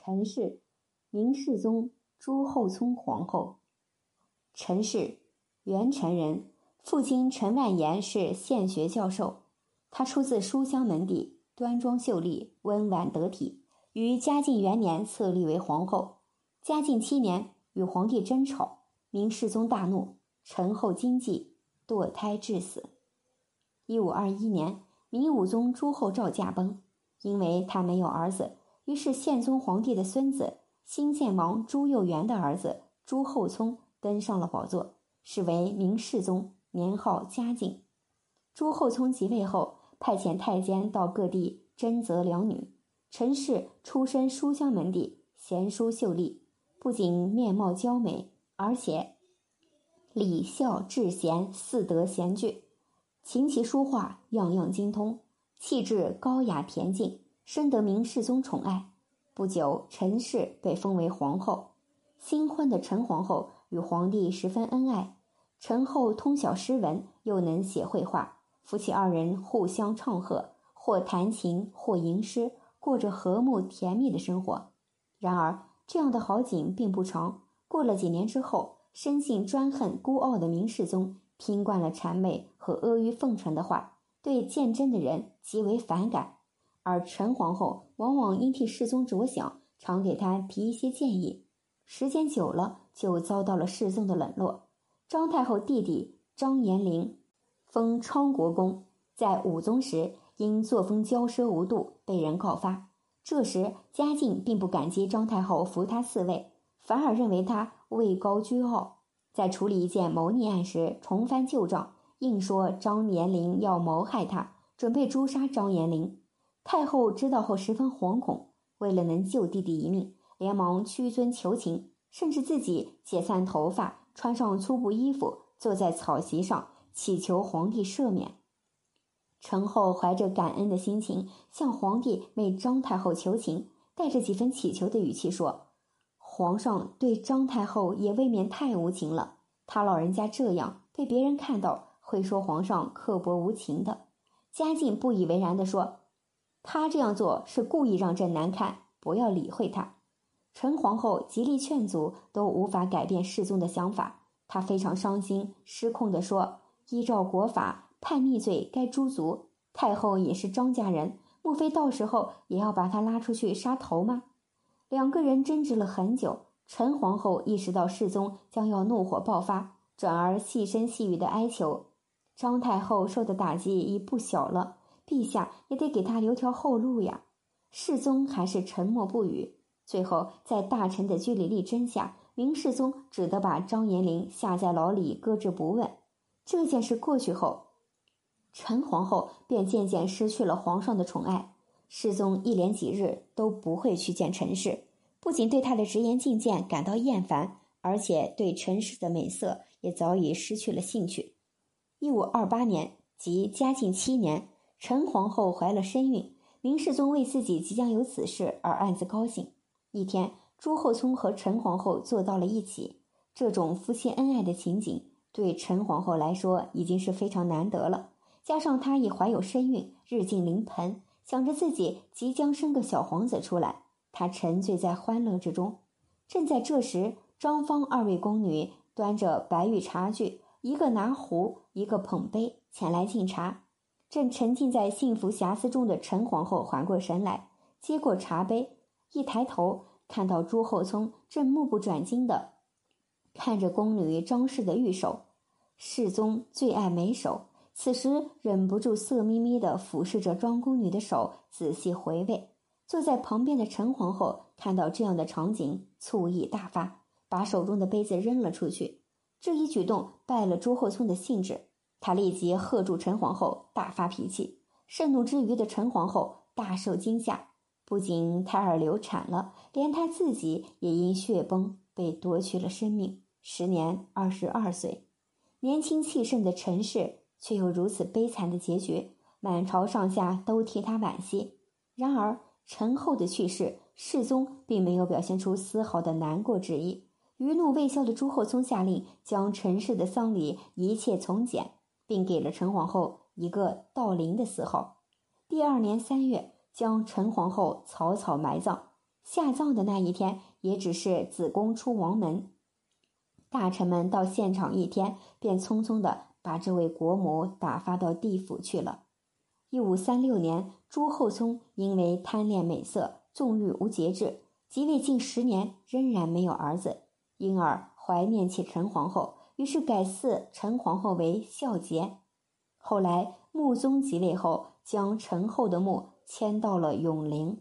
陈氏，明世宗朱厚熜皇后。陈氏，元陈人，父亲陈万言是宪学教授。他出自书香门第，端庄秀丽，温婉得体。于嘉靖元年册立为皇后。嘉靖七年与皇帝争吵，明世宗大怒，陈后惊悸，堕胎致死。一五二一年，明武宗朱厚照驾崩，因为他没有儿子，于是宪宗皇帝的孙子新建王朱佑元的儿子朱厚熜登上了宝座，是为明世宗，年号嘉靖。朱厚熜即位后，派遣太监到各地征择良女。陈氏出身书香门第，贤淑秀丽，不仅面貌娇美，而且礼孝智贤四德贤具，琴棋书画样样精通，气质高雅恬静，深得明世宗宠爱。不久，陈氏被封为皇后。新婚的陈皇后与皇帝十分恩爱，陈后通晓诗文，又能写绘画，夫妻二人互相唱和，或弹琴，或吟诗。过着和睦甜蜜的生活，然而这样的好景并不长。过了几年之后，生性专横孤傲的明世宗听惯了谄媚和阿谀奉承的话，对见真的人极为反感。而陈皇后往往因替世宗着想，常给他提一些建议，时间久了就遭到了世宗的冷落。张太后弟弟张延龄封昌国公，在武宗时。因作风骄奢无度，被人告发。这时，嘉靖并不感激张太后扶他嗣位，反而认为他位高居傲。在处理一件谋逆案时，重翻旧账，硬说张延龄要谋害他，准备诛杀张延龄。太后知道后十分惶恐，为了能救弟弟一命，连忙屈尊求情，甚至自己解散头发，穿上粗布衣服，坐在草席上祈求皇帝赦免。陈后怀着感恩的心情向皇帝为张太后求情，带着几分乞求的语气说：“皇上对张太后也未免太无情了。他老人家这样被别人看到，会说皇上刻薄无情的。”嘉靖不以为然地说：“他这样做是故意让朕难看，不要理会他。”陈皇后极力劝阻，都无法改变世宗的想法。她非常伤心，失控地说：“依照国法。”叛逆罪该诛族，太后也是张家人，莫非到时候也要把她拉出去杀头吗？两个人争执了很久，陈皇后意识到世宗将要怒火爆发，转而细声细语的哀求。张太后受的打击已不小了，陛下也得给他留条后路呀。世宗还是沉默不语。最后在大臣的据理力争下，明世宗只得把张延龄下在牢里搁置不问。这件事过去后。陈皇后便渐渐失去了皇上的宠爱，世宗一连几日都不会去见陈氏，不仅对他的直言进谏感到厌烦，而且对陈氏的美色也早已失去了兴趣。一五二八年，即嘉靖七年，陈皇后怀了身孕，明世宗为自己即将有此事而暗自高兴。一天，朱厚熜和陈皇后坐到了一起，这种夫妻恩爱的情景对陈皇后来说已经是非常难得了。加上她已怀有身孕，日进临盆，想着自己即将生个小皇子出来，她沉醉在欢乐之中。正在这时，张方二位宫女端着白玉茶具，一个拿壶，一个捧杯前来敬茶。正沉浸在幸福遐思中的陈皇后缓过神来，接过茶杯，一抬头看到朱厚熜正目不转睛地看着宫女张氏的玉手。世宗最爱美手。此时忍不住色眯眯地俯视着庄宫女的手，仔细回味。坐在旁边的陈皇后看到这样的场景，醋意大发，把手中的杯子扔了出去。这一举动败了朱厚熜的兴致，他立即喝住陈皇后，大发脾气。盛怒之余的陈皇后大受惊吓，不仅胎儿流产了，连她自己也因血崩被夺去了生命，时年二十二岁。年轻气盛的陈氏。却有如此悲惨的结局，满朝上下都替他惋惜。然而陈后的去世，世宗并没有表现出丝毫的难过之意。余怒未消的朱厚熜下令将陈氏的丧礼一切从简，并给了陈皇后一个“悼陵”的谥号。第二年三月，将陈皇后草草埋葬。下葬的那一天，也只是子宫出王门。大臣们到现场一天，便匆匆的把这位国母打发到地府去了。一五三六年，朱厚熜因为贪恋美色，纵欲无节制，即位近十年，仍然没有儿子，因而怀念起陈皇后，于是改祀陈皇后为孝节。后来穆宗即位后，将陈后的墓迁到了永陵。